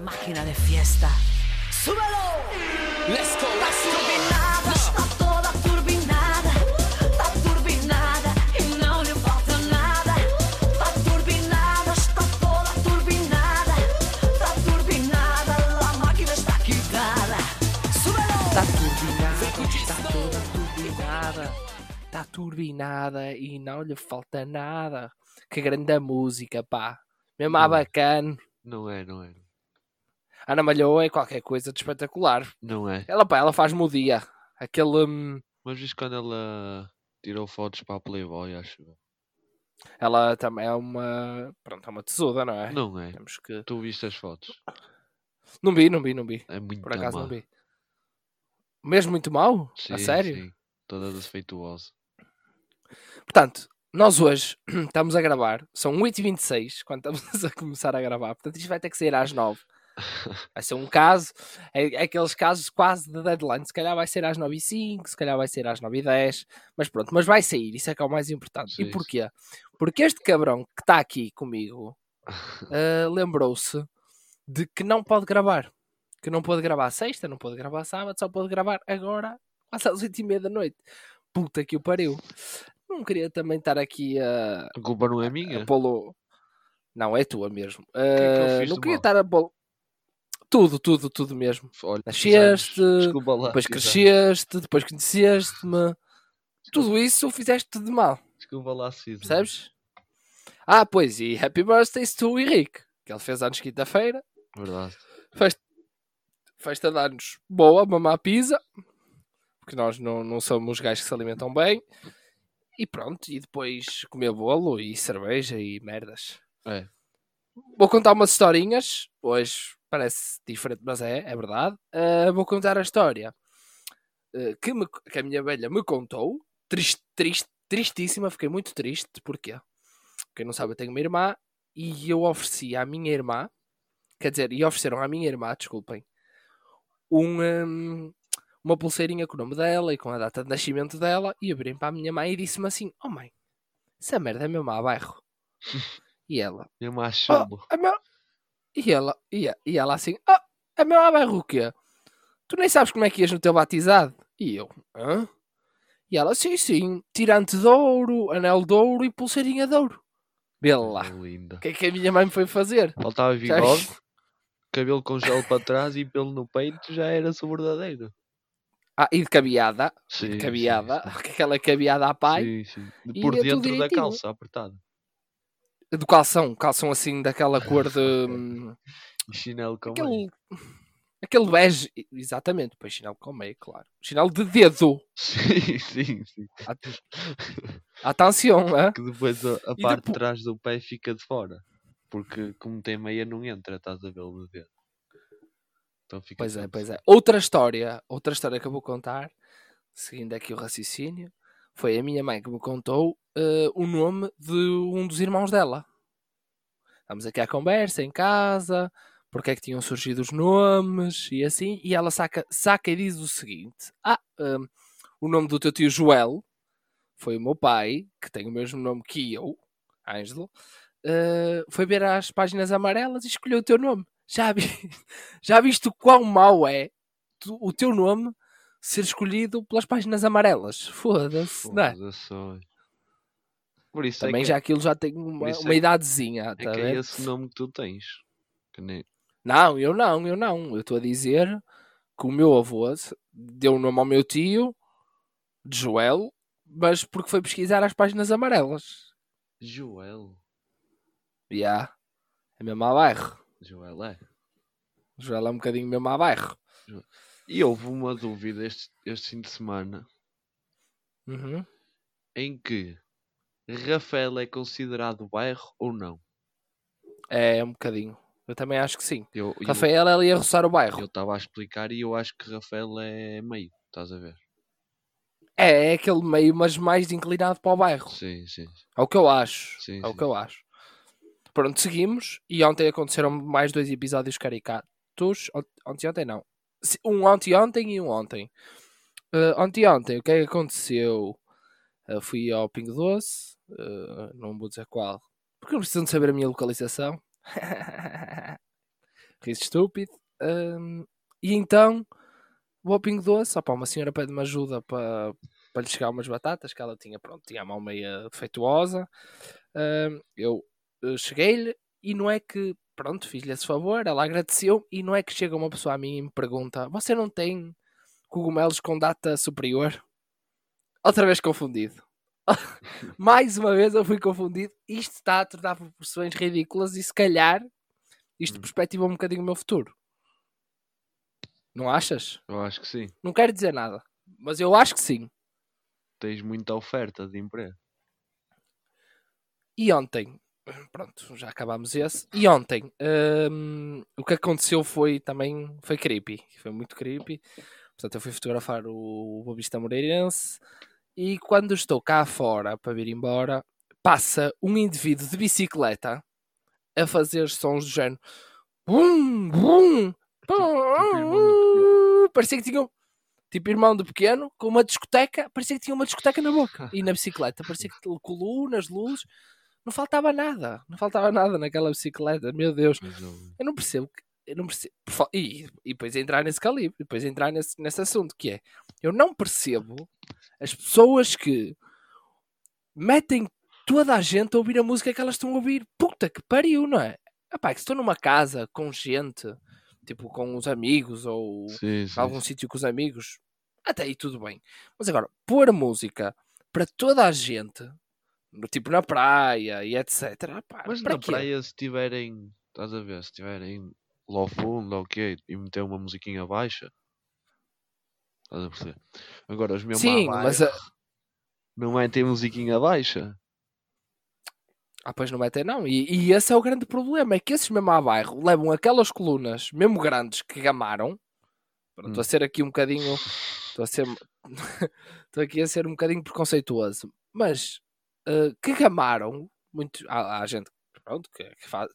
máquina de fiesta. ¡Súbelo! Let's go, Está let's go. turbinada, está toda turbinada. Está turbinada y no le falta nada. Está turbinada, está toda turbinada. Está turbinada, la máquina está quitada. ¡Súbelo! Está turbinada, está toda turbinada. Está turbinada e não lhe falta nada. Que grande música, pá. Mesmo Não bacana. Não é, não é. Ana Malhoa é qualquer coisa de espetacular. Não é. Ela, pá, ela faz-me o dia. Aquele. hum, Mas viste quando ela tirou fotos para a Playboy, acho eu. ela também é uma. Pronto, é uma tesoura, não é? Não é. Temos que. Tu viste as fotos? Não vi, não vi, não vi. É muito Por acaso má. não vi. Mesmo muito mal? Sim, a sério? Sim. Toda defeituosa. Portanto, nós hoje estamos a gravar, são 8h26 quando estamos a começar a gravar, portanto isto vai ter que sair às 9 Vai ser um caso, é, é aqueles casos quase de deadline, se calhar vai ser às 9h05, se calhar vai ser às 9h10, mas pronto, mas vai sair, isso é que é o mais importante. Sim, e porquê? Porque este cabrão que está aqui comigo ah, lembrou-se de que não pode gravar. Que não pode gravar sexta, não pode gravar sábado, só pode gravar agora, quase às 8h30 da noite. Puta que o pariu. Não queria também estar aqui a, A culpa não é a minha. pô-lo. Não, é tua mesmo. que é que fiz não queria mal? estar a pô Tudo, tudo, tudo mesmo. Olha, Nasceste, lá. Depois cresceste, depois conheceste-me. Tudo isso fizeste de mal, Desculpa lá fiz. percebes? Ah, pois, e happy birthdays to Henrique, que ele fez anos quinta-feira. Verdade. Festa, festa de anos boa, mamar pizza, porque nós não, não somos gajos que se alimentam bem. E pronto, e depois comer bolo e cerveja e merdas. É. Vou contar umas historinhas, hoje parece diferente, mas é, é verdade. Ah, vou contar a história ah, que, me- que a minha velha me contou, triste, triste, tristíssima, fiquei muito triste, porquê? Quem não sabe, eu tenho uma irmã e eu ofereci à minha irmã, quer dizer, e ofereceram à minha irmã, desculpem, um, hum, uma pulseirinha com o nome dela e com a data de nascimento dela e abriram para a minha mãe e disse-me assim: Oh mãe, essa merda é mesmo a bairro. e ela, Eu me acho chumbo. é meu... E ela, e, a- e ela assim, ah, é meu abairro o quê? Tu nem sabes como é que ias no teu batizado? E eu, hã? E ela, sim, sim, tirante de ouro, anel de ouro e pulseirinha de ouro. Lá. Linda. O que é que a minha mãe me foi fazer? Faltava bigode, cabelo com gel para trás e pelo no peito já era o verdadeiro. Ah, e de cabeada, Sim, de sim, cabeada, sim. aquela cabeada à pai, Sim, sim. E Por é dentro da calça, apertado. Do calção, calção assim daquela cor de... hum, E chinelo com aquele... Aquele bege, exatamente, depois chinelo com meio, claro. Chinelo de dedo. Sim, sim, sim. Atenção, hã? Que depois a, a parte de trás do pé fica de fora. Porque como tem meia não entra, estás a ver o dedo. Então fica Pois é, pois é. fora. Outra história, outra história que eu vou contar, seguindo aqui o raciocínio, foi a minha mãe que me contou eh, o nome de um dos irmãos dela. Estamos aqui à conversa, em casa, porque é que tinham surgido os nomes e assim, e ela saca, saca e diz o seguinte: Ah, hum, o nome do teu tio Joel foi o meu pai, que tem o mesmo nome que eu, Ângelo, eh, foi ver as páginas amarelas e escolheu o teu nome. Já, vi, já viste o quão mau é tu- o teu nome ser escolhido pelas páginas amarelas? Foda-se, não é? Por isso Também é que, já aquilo já tem uma, é uma que- idadezinha, é, tá que é esse nome que tu tens. Que nem... Não, eu não, eu não. Eu estou a dizer que o meu avô deu o nome ao meu tio, de Joel, mas porque foi pesquisar as páginas amarelas. Joel. E yeah. é mesmo a bairro. Joel é. Joel é um bocadinho mesmo a bairro. E houve uma dúvida este, este fim de semana Uhum. em que Rafael é considerado bairro ou não. É um bocadinho. Eu também acho que sim. Eu eu- Rafael ela ia roçar o bairro. eu estava a explicar e eu acho que Rafael é meio, estás a ver? É, é aquele meio, mas mais inclinado para o bairro. Sim, sim. É o que eu acho. Sim, é o sim. que eu acho. Pronto, seguimos. E ontem aconteceram mais dois episódios caricatos. Ont- Ontem, ontem não. Um ontem, ontem e um ontem. Uh, ontem, ontem, o que é que aconteceu? Uh, fui ao Pingo Doce. Uh, não vou dizer qual. Porque não precisam de saber a minha localização. riso estúpido. Hum, e então, vou ao Pingo Doce, opá, uma senhora pede-me ajuda para, para lhe chegar umas batatas que ela tinha, pronto, tinha a mão meia defeituosa. Hum, eu eh, cheguei-lhe e não é que, pronto, fiz-lhe esse favor, ela agradeceu e não é que chega uma pessoa a mim e me pergunta: Você não tem cogumelos com data superior? Outra vez confundido. Mais uma vez eu fui confundido. Isto está a tornar proporções ridículas e se calhar isto Hum. perspectiva um bocadinho o meu futuro. Não achas? Eu acho que sim. Não quero dizer nada, mas eu acho que sim. Tens muita oferta de emprego. E ontem, pronto, já acabámos esse. E ontem, hum, o que aconteceu foi também foi creepy. Foi muito creepy. Portanto, eu fui fotografar o Bobista Moreirense e quando estou cá fora para vir embora, passa um indivíduo de bicicleta a fazer sons do género. Bum, bum, irmão parecia que tinha um- tipo irmão do pequeno com uma discoteca, parecia que tinha uma discoteca na boca. E na bicicleta, parecia que tinha colunas, luzes, não faltava nada, não faltava nada naquela bicicleta, meu Deus, eu- não percebo, que- eu não percebo, e, e depois entrar nesse calibre, depois entrar nesse, nesse assunto que é, eu não percebo as pessoas que metem toda a gente a ouvir a música que elas estão a ouvir, puta que pariu, não é? Epá, que se estou numa casa com gente, tipo com os amigos ou Sim, sim. algum sítio com os amigos, até aí tudo bem. Mas agora, pôr música para toda a gente, tipo na praia e etc. pá, Mas na quê? praia, se tiverem, estás a ver, se tiverem lá ao fundo, ok, e meter uma musiquinha baixa, estás a perceber? Agora, os meus Sim, mas a- não é ter musiquinha baixa. Ah, pois não metem, não. E, e esse é o grande problema: é que esses mesmo a bairro levam aquelas colunas, mesmo grandes, que gamaram. Pronto, Estou a Hum. ser aqui um bocadinho. Estou a ser. Estou aqui a ser um bocadinho preconceituoso. Mas eh, que gamaram. Muito, há, há gente pronto, que, que, faz,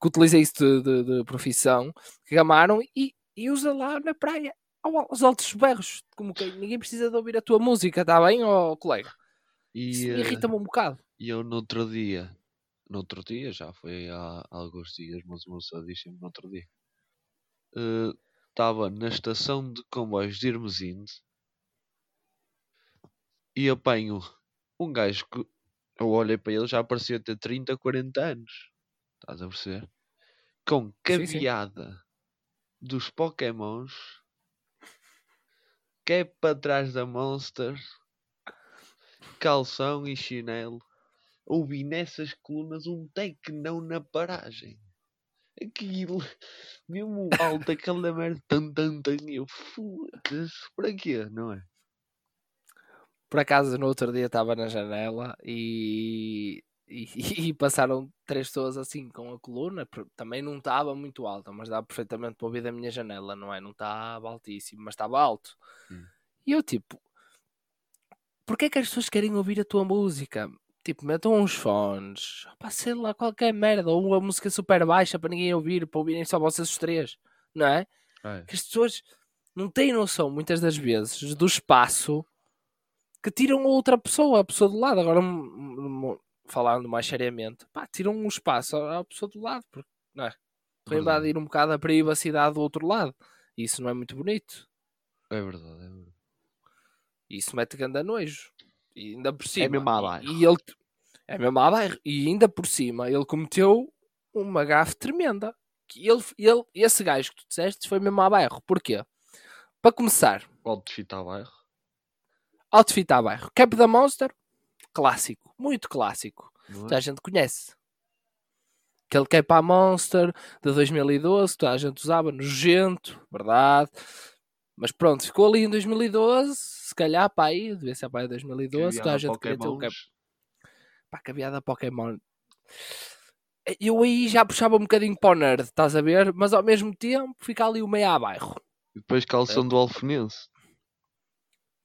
que utiliza isso de, de- de profissão. Que gamaram e, e usa lá na praia. Ao- Aos altos berros. Como que ninguém precisa de ouvir a tua música, está bem, ó colega? E, eh, irrita-me um bocado. e eu no outro dia, no outro dia, já foi há alguns dias, mas o meu só disse no outro dia, eh, estava na estação de comboios de Hermesinde e apanho um gajo que eu olhei para ele já parecia ter 30, 40 anos. Estás a perceber? Com Sim, sim. caveada dos Pokémons que é para trás da Monster, calção e chinelo. Ouvi nessas colunas um tecnão na paragem. Aquilo, mesmo alto, aquela merda, tan, tan, tan, eu, foda-se, para quê, não é? Por acaso, no outro dia estava na janela e, e, e passaram três pessoas assim com a coluna. Também não estava muito alta, mas dava perfeitamente para ouvir da minha janela, não é? Não estava altíssimo, mas estava alto. Hum. E eu, tipo, porquê é que as pessoas querem ouvir a tua música? Tipo, metam uns fones, pá, sei lá, qualquer merda, ou uma música super baixa para ninguém ouvir, para ouvirem só vocês os três, não é? É. que as pessoas não têm noção, muitas das vezes, do espaço que tiram outra pessoa, a pessoa do lado. Agora, falando mais seriamente, pá, tiram um espaço à à pessoa do lado, porque não é? Estão a invadir um bocado a privacidade do outro lado. E isso não é muito bonito. É verdade, é verdade. Isso mete grande nojo. E ainda por cima. mesmo à bairro. E, ele é mesmo à bairro. E ainda por cima, ele cometeu uma gafe tremenda. Que ele, ele, esse gajo que tu disseste foi mesmo à bairro. Porquê? Para começar, Pode fitar bairro. outfit à bairro. Cap da Monster, clássico. Muito clássico. Não Toda é? a gente conhece. Aquele à Monster de 2012, que toda a gente usava, nojento, verdade. Mas pronto, ficou ali em 2012, se calhar para aí, devia ser para aí 2012, toda a gente queria ter o. Pokémons. Pá, cabeada Pokémon. Eu aí já puxava um bocadinho para o nerd, estás a ver? Mas ao mesmo tempo fica ali o meio a bairro. E depois calção do Alfenense.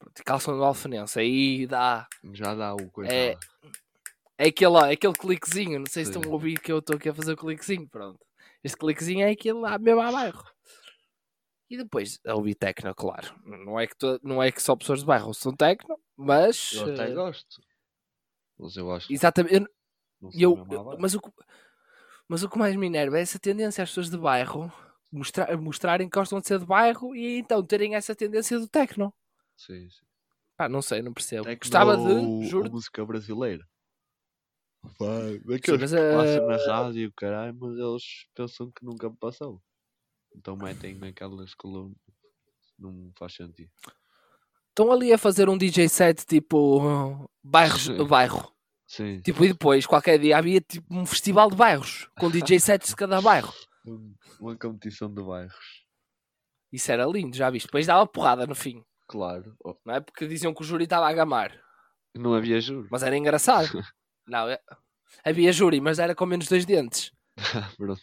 Pronto, Calção do Alfenense, aí dá. Já dá o coisa. É-. É aquele, é aquele cliquezinho, não sei se Sim. estão a ouvir que eu estou aqui a fazer o cliquezinho, pronto. Este cliquezinho é aquele lá mesmo a bairro. E depois a ouvir tecno, claro. Não é que, to- não é que só pessoas de bairro são tecno, mas. Eu até eh, gosto. Mas eu acho que exatamente. eu- eu, à bairro. mas, o, que- mas o que mais me enerva é essa tendência às pessoas de bairro mostrar, mostrarem que gostam de ser de bairro e então terem essa tendência do techno. Sim, sim. Pá, não sei, não percebo. Tecno Gostava de, juro, música brasileira. Vai, Sim, daqueles mas, que passam na eh, rádio, caralho, mas eles pensam que nunca passou. Então metem naquelas colunas. Não faz sentido. estão ali a fazer um DJ set tipo uh, bairros, Sim. bairro. Sim. Tipo, e depois, qualquer dia, havia tipo um festival de bairros com DJ sets de cada bairro. Um- Uma competição de bairros. Isso era lindo, já viste? Depois dava porrada no fim, Claro. Oh, não é? Porque diziam que o júri estava a gamar. Não havia juro. Mas era engraçado. Não, é- havia júri, mas era com menos dois dentes. Pronto.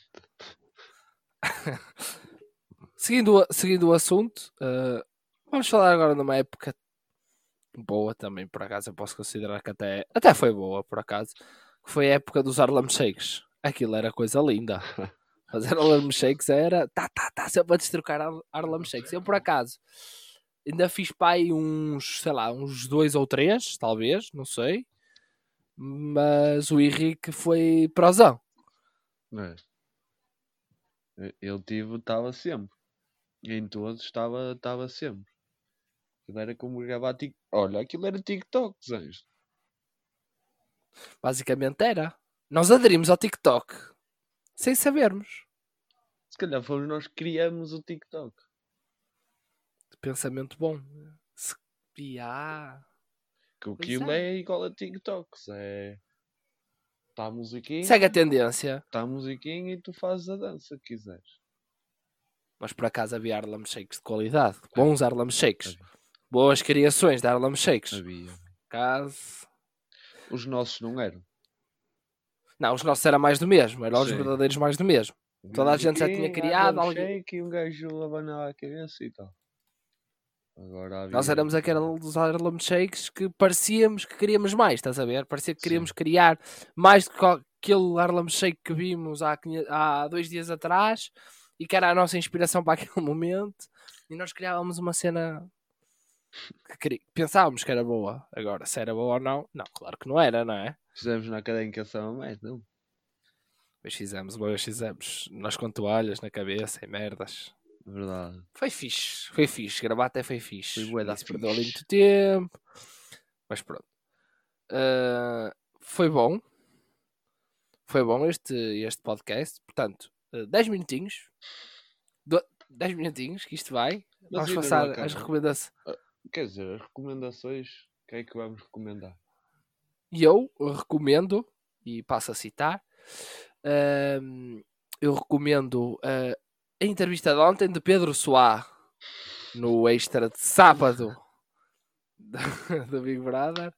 Seguindo, o- seguindo o assunto, eh, vamos falar agora numa época boa também, por acaso. Eu posso considerar que até, até foi boa, por acaso. Que foi a época dos Harlem Shakes. Aquilo era coisa linda. Fazer Harlem Shakes era. Tá, tá, tá, sempre a destrocar Har- Harlem Shakes. Eu, por acaso, ainda fiz pai uns, sei lá, uns dois ou três, talvez, não sei. Mas o Henrique foi prosão. É? Eu- Eu tive, estava sempre. Em todos estava, estava sempre. Aquilo era como gravar TikTok. Olha, aquilo era TikTok, Anjo. Basicamente era. Nós aderimos ao TikTok sem sabermos. Se calhar fomos nós que criamos o TikTok. Pensamento bom. Se... Ya. Que Pois aquilo é. é igual a TikTok. É. Está a musiquinha. Segue a tendência. Está a musiquinha e tu fazes a dança que quiseres. Mas por acaso havia Harlem Shakes de qualidade. Bons Harlem Shakes. Havia. Boas criações de Harlem Shakes. Havia. Caso... Os nossos não eram. Não, os nossos era mais do mesmo. Eram os Sim. verdadeiros mais do mesmo. Toda a gente já tinha criado alguém- Shake E um gajo abanava a cabeça e tal. Agora havia... Nós éramos aqueles Harlem Shakes que parecíamos que queríamos mais, estás a ver? Parecia que queríamos criar mais do que aquele Harlem Shake que vimos há, 500 há dois dias atrás e que era a nossa inspiração para aquele momento. E nós criávamos uma cena que pensávamos que era boa. Agora, se era boa ou não, não, claro que não era, não é? Fizemos na academicação, mas não. Depois fizemos, depois fizemos nós com toalhas na cabeça e merdas. Verdade. Foi fixe, foi fixe. Gravar até foi fixe. Foi bué da Isso perdeu ali muito tempo. Mas pronto. Ah, foi bom. Foi bom este, este podcast. Portanto, ah, 10 minutinhos. Do- 10 minutinhos que isto vai. Mas Vamos não passar as recomendações. Quer dizer, as recomendações, o que é que vamos recomendar? E eu recomendo, e passo a citar, ahm, eu recomendo ah, a entrevista de ontem de Pedro Soá no extra de sábado do Big Brother.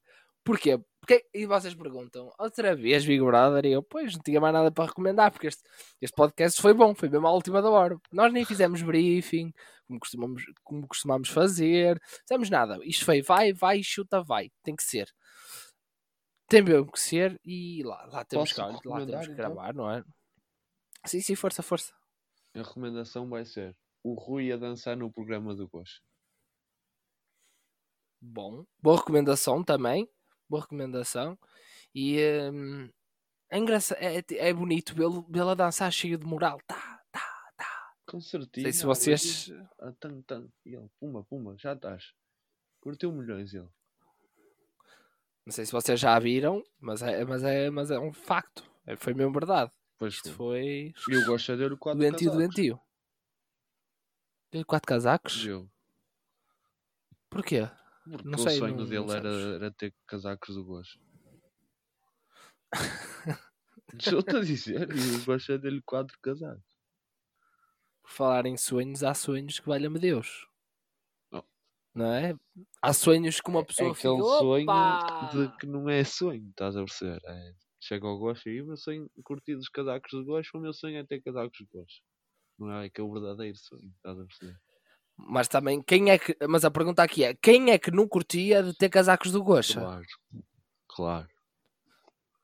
Porquê? Porque, e vocês perguntam, outra vez Big Brother? E eu, pois, não tinha mais nada para recomendar, porque este, este podcast foi bom, foi mesmo à última da hora. Nós nem fizemos briefing, como costumamos, como costumamos fazer, fizemos nada. Isto foi, vai, vai, chuta, vai. Tem que ser. Tem mesmo que ser e lá, lá temos, que, lá temos que então? gravar, não é? Sim, sim, força, força. A recomendação vai ser o Rui a dançar no programa do Gosto. Bom, boa recomendação também. Boa recomendação. E hum, é, engraçado, é, é bonito vê-lo vê a dançar cheio de moral. Tá, tá, tá. Com Não certeza. sei se vocês. Ah, tan, tan. E ele, puma, puma, já estás. Curtiu milhões ele. Não sei se vocês já viram, mas é, mas é, mas é um facto. É, Foi mesmo verdade. Pois Isto foi. foi E eu gosto é de ver o quadro doentio, doentio. Deu quatro casacos? Eu. Porquê? Porque Não o sei, sonho não- dele não era, era ter casacos do Gosto. Estou-te a dizer, e eu gosto é dele quatro casacos. Por falar em sonhos, há sonhos que valha-me Deus. Oh. Não é? Há sonhos que uma É pessoa aquele fica, sonho "Opa!" de que não é sonho, estás a perceber? É, chega ao gosto e o meu sonho curtir os casacos de gosto, o meu sonho é ter casacos de gosto. Não é que é o verdadeiro sonho, estás a perceber? Mas também, quem é que. Mas a pergunta aqui é: quem é que não curtia de ter casacos do Gocha? Claro, claro.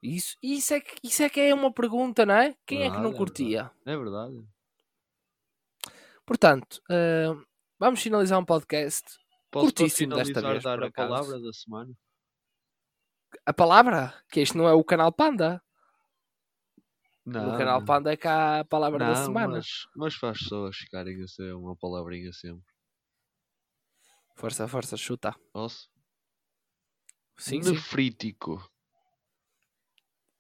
Isso, isso, é que, isso é que é uma pergunta, não é? Quem é que não Verdade, é curtia? É verdade. Portanto, ah, vamos finalizar um podcast. Posso Curtíssimo desta finalizar vez, dar a acaso. palavra da semana? A palavra, que este não é o canal Panda. Não, no canal Panda é cá a palavra da não, semana. Mas, mas faz pessoas ficarem a ser uma palavrinha sempre. Força, força, chuta. Posso? Sim, sim. Nefrítico.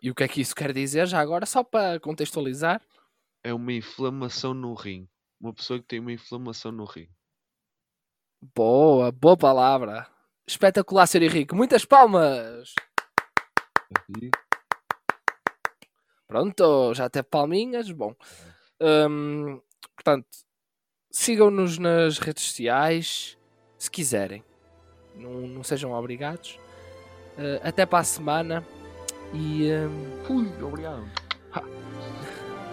E o que é que isso quer dizer já agora? Só para contextualizar. É uma inflamação no rim. Uma pessoa que tem uma inflamação no rim. Boa, boa palavra. Espetacular, Sr. Henrique. Muitas palmas. Pronto, já até palminhas. Bom, Hum, portanto, sigam-nos nas redes sociais se quiserem. Não, não sejam obrigados. Uh, até para a semana. E. Fui, obrigado.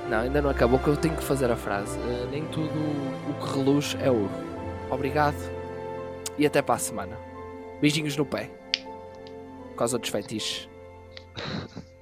não, ainda não acabou, que eu tenho que fazer a frase. Uh, nem tudo o que reluz é ouro. Obrigado. E até para a semana. Beijinhos no pé. Por causa dos fetiches.